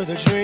with a dream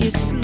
like it's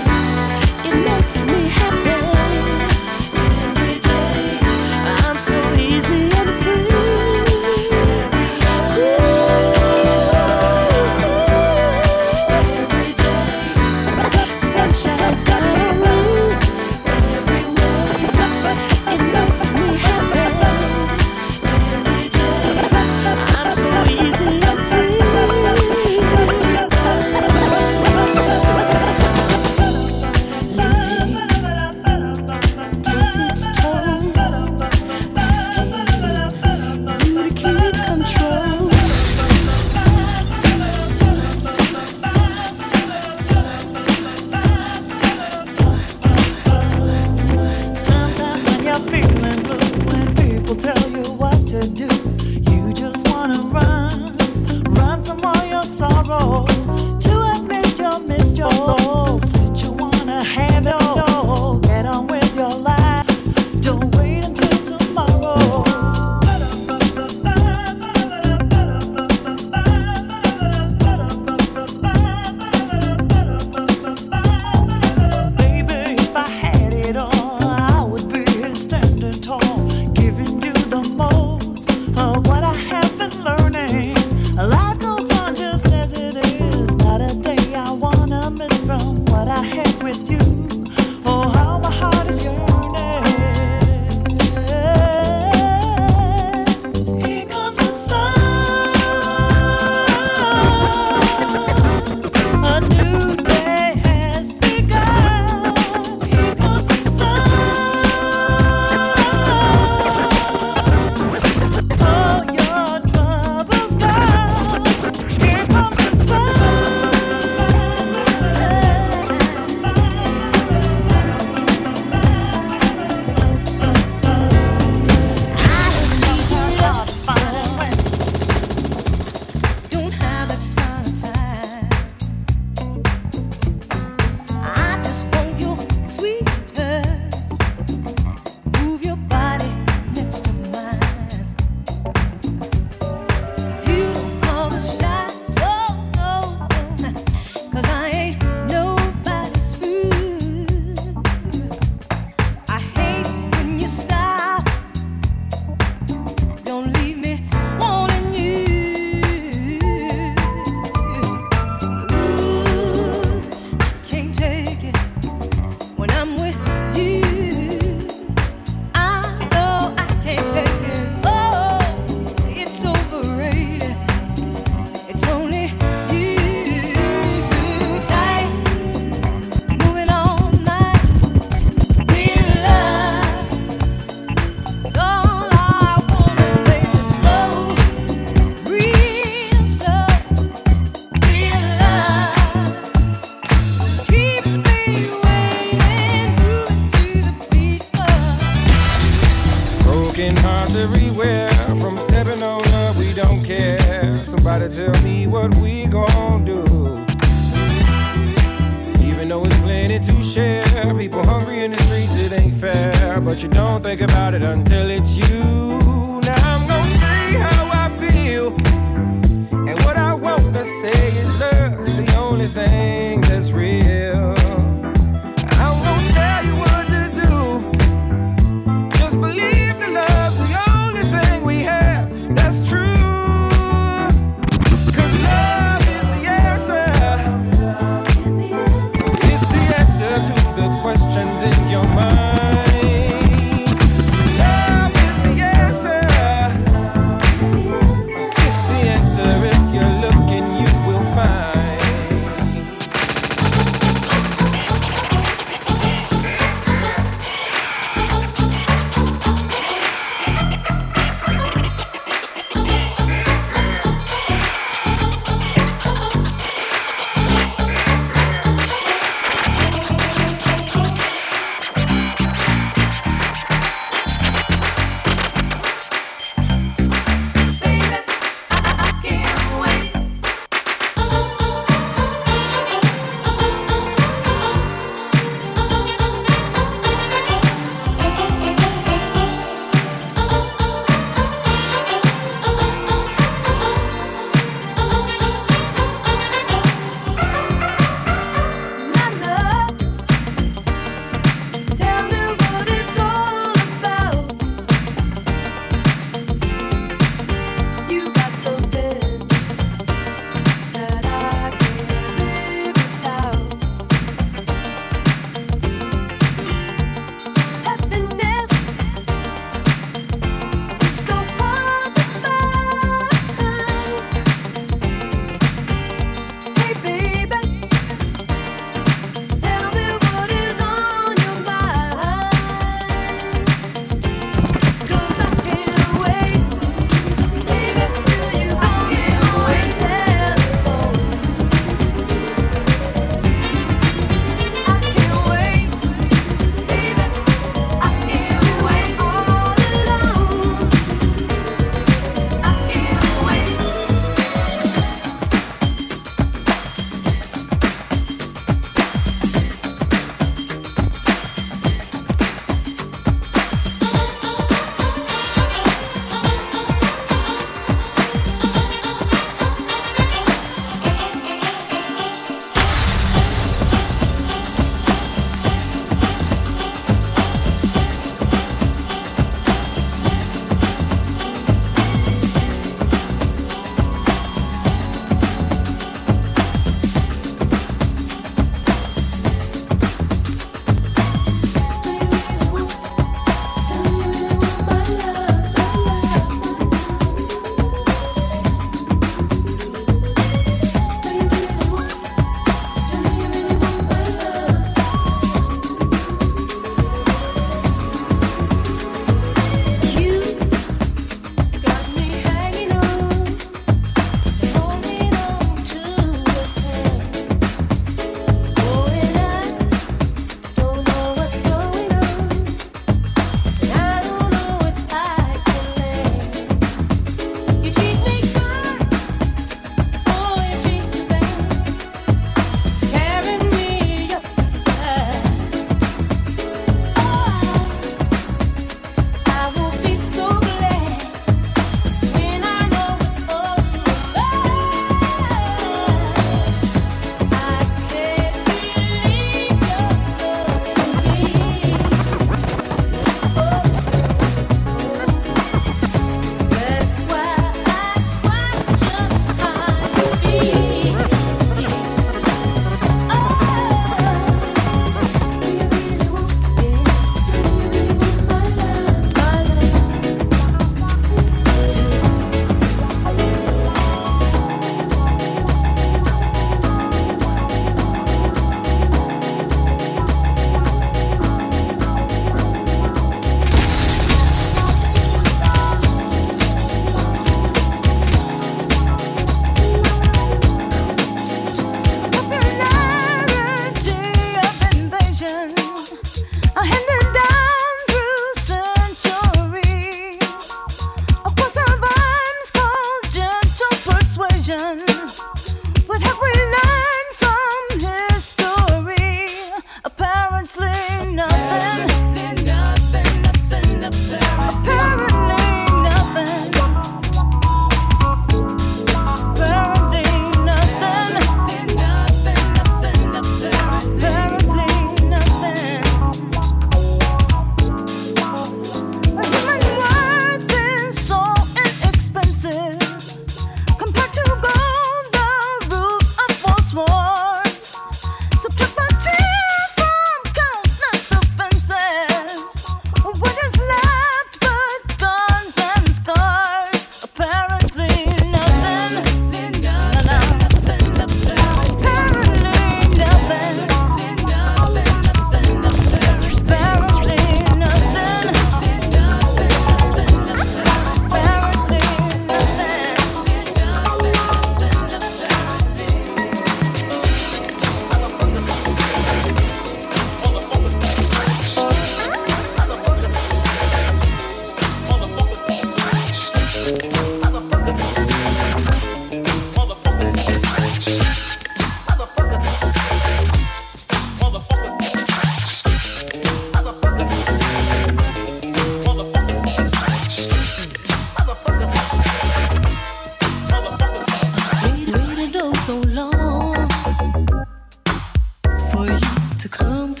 What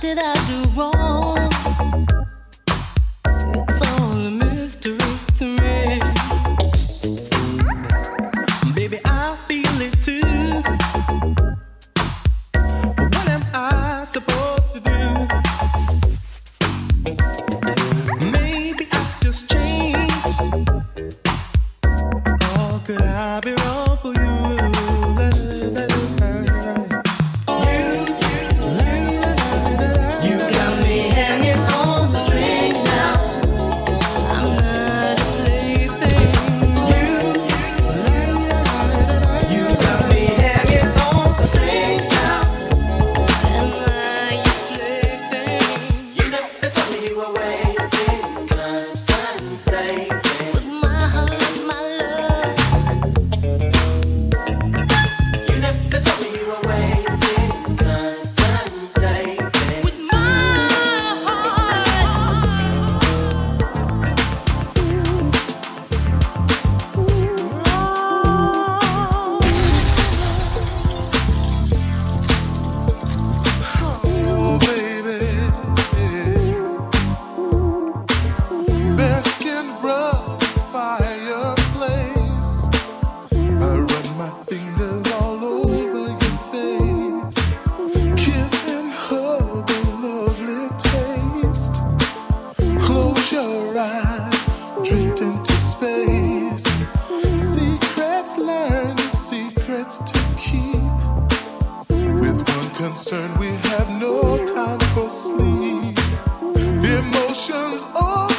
did I do wrong? Concern, we have no time for sleep. Emotions overflow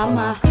amar.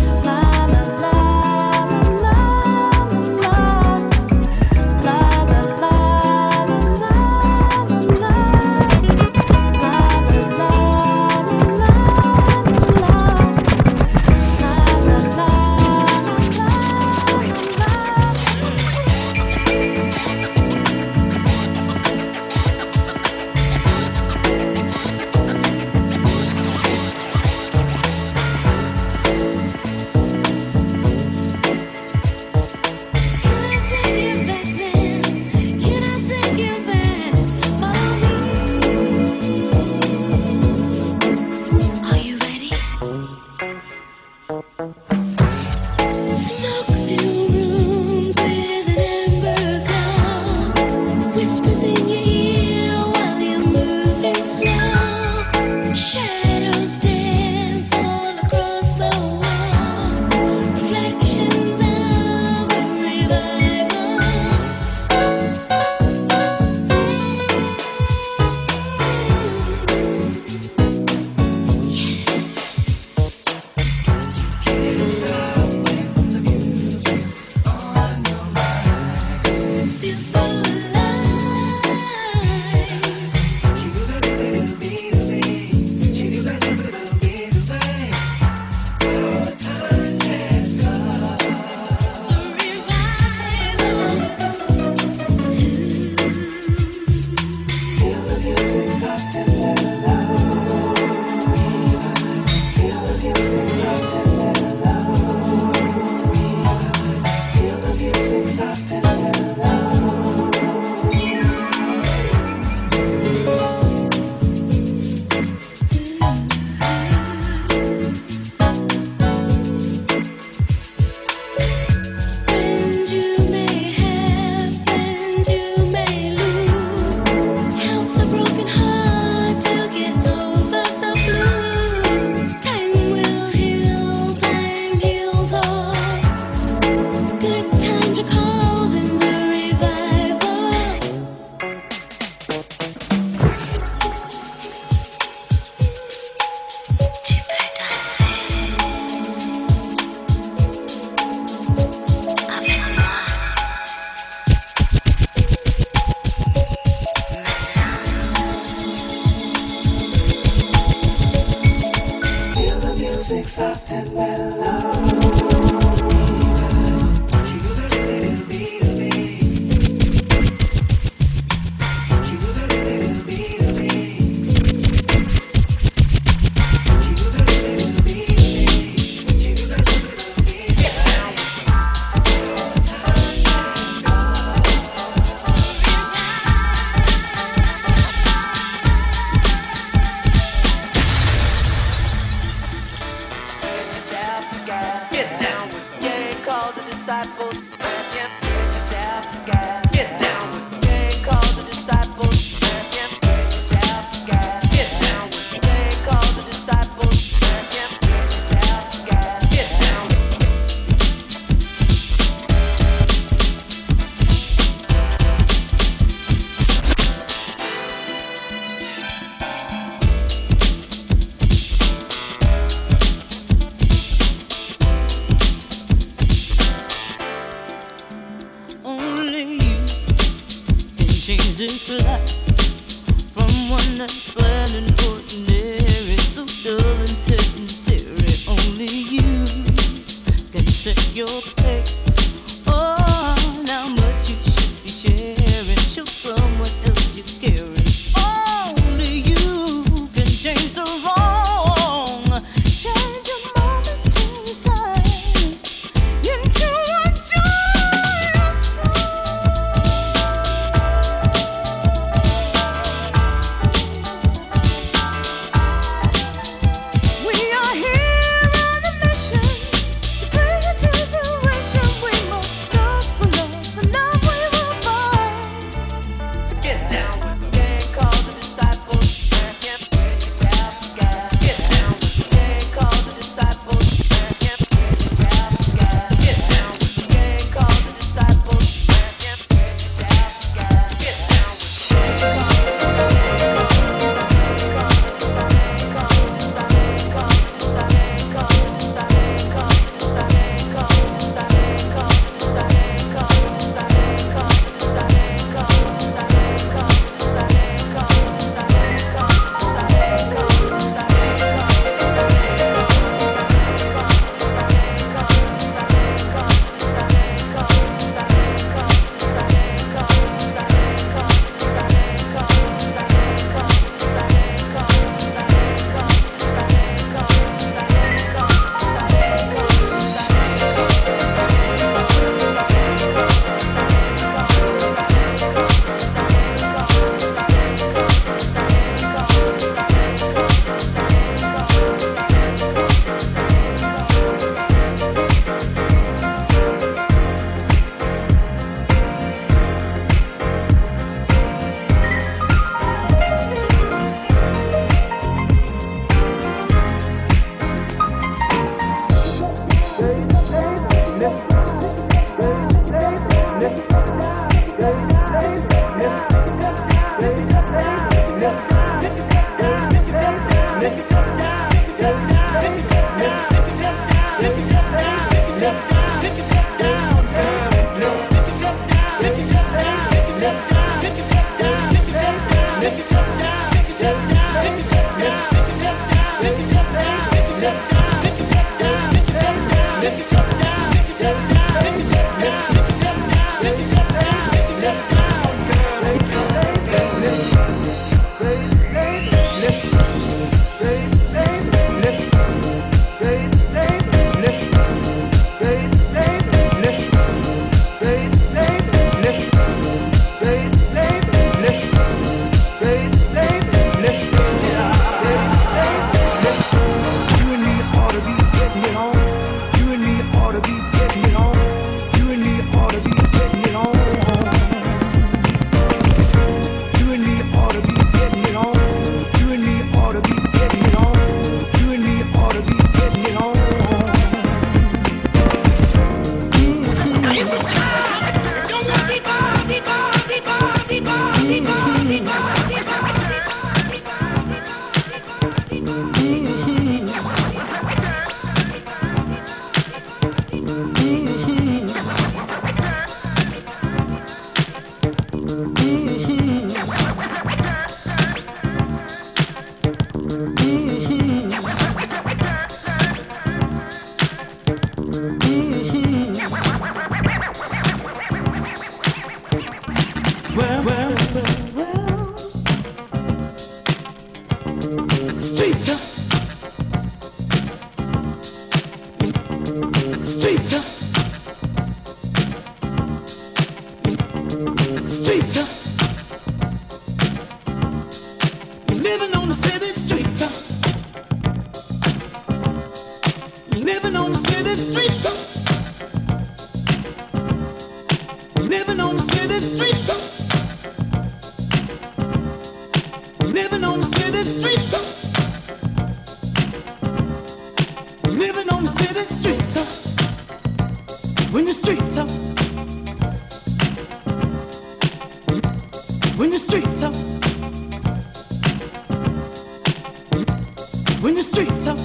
When the streets street.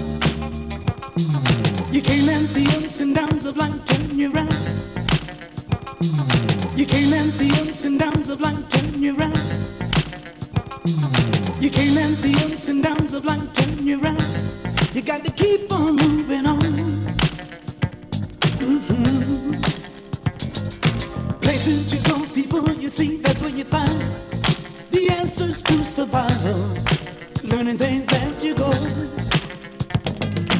You can't let the ups and downs of life turn you around. You can't let the ups and downs of life turn you around. You can't let the ups and downs of life turn you around. You got to keep on moving on. Mhm. Places you go, people you see, that's where you find the answers to survival. Learning things as you go.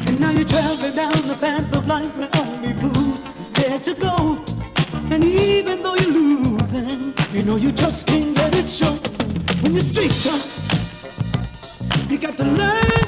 And now you travel down the path of life where only blues dare to go. And even though you're losing, you know you just can't let it show. When you're street tough, you got to learn